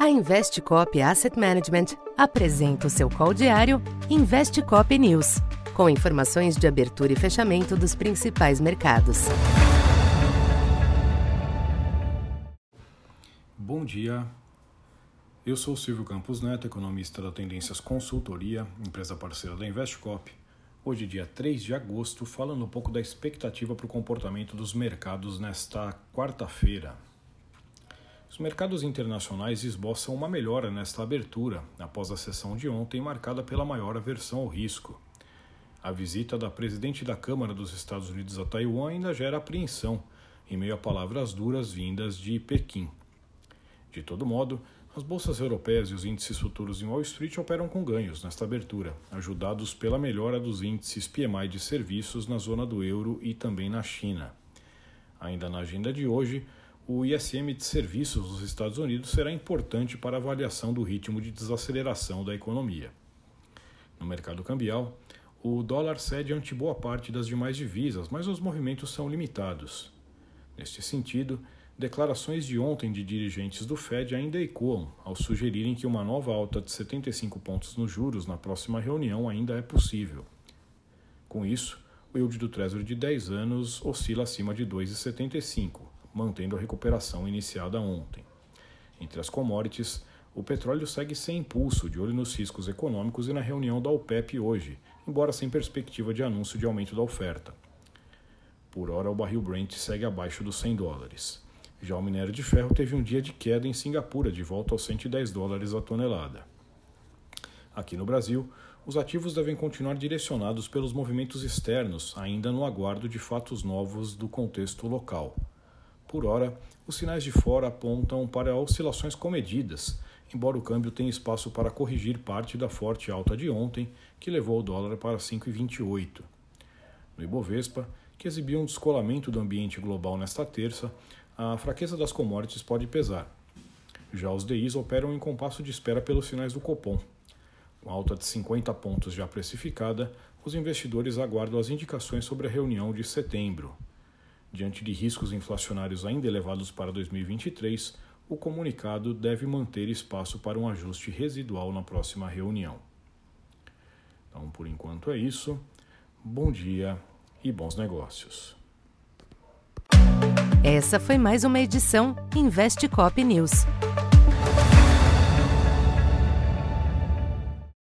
A Investcop Asset Management apresenta o seu call diário Investcop News, com informações de abertura e fechamento dos principais mercados. Bom dia. Eu sou Silvio Campos Neto, economista da Tendências Consultoria, empresa parceira da Investcop. Hoje, dia 3 de agosto, falando um pouco da expectativa para o comportamento dos mercados nesta quarta-feira, os mercados internacionais esboçam uma melhora nesta abertura, após a sessão de ontem marcada pela maior aversão ao risco. A visita da presidente da Câmara dos Estados Unidos a Taiwan ainda gera apreensão, em meio a palavras duras vindas de Pequim. De todo modo, as bolsas europeias e os índices futuros em Wall Street operam com ganhos nesta abertura, ajudados pela melhora dos índices PMI de serviços na zona do euro e também na China. Ainda na agenda de hoje, o ISM de serviços dos Estados Unidos será importante para a avaliação do ritmo de desaceleração da economia. No mercado cambial, o dólar cede ante boa parte das demais divisas, mas os movimentos são limitados. Neste sentido, declarações de ontem de dirigentes do Fed ainda ecoam ao sugerirem que uma nova alta de 75 pontos nos juros na próxima reunião ainda é possível. Com isso, o yield do Treasury de 10 anos oscila acima de 2,75, mantendo a recuperação iniciada ontem. Entre as commodities, o petróleo segue sem impulso, de olho nos riscos econômicos e na reunião da OPEP hoje, embora sem perspectiva de anúncio de aumento da oferta. Por hora, o barril Brent segue abaixo dos 100 dólares. Já o minério de ferro teve um dia de queda em Singapura, de volta aos 110 dólares a tonelada. Aqui no Brasil, os ativos devem continuar direcionados pelos movimentos externos, ainda no aguardo de fatos novos do contexto local. Por hora, os sinais de fora apontam para oscilações comedidas, embora o câmbio tenha espaço para corrigir parte da forte alta de ontem, que levou o dólar para 5,28. No Ibovespa, que exibiu um descolamento do ambiente global nesta terça, a fraqueza das commodities pode pesar. Já os DIs operam em compasso de espera pelos sinais do Copom. Com alta de 50 pontos já precificada, os investidores aguardam as indicações sobre a reunião de setembro. Diante de riscos inflacionários ainda elevados para 2023, o comunicado deve manter espaço para um ajuste residual na próxima reunião. Então, por enquanto é isso. Bom dia e bons negócios. Essa foi mais uma edição Investe Cop News.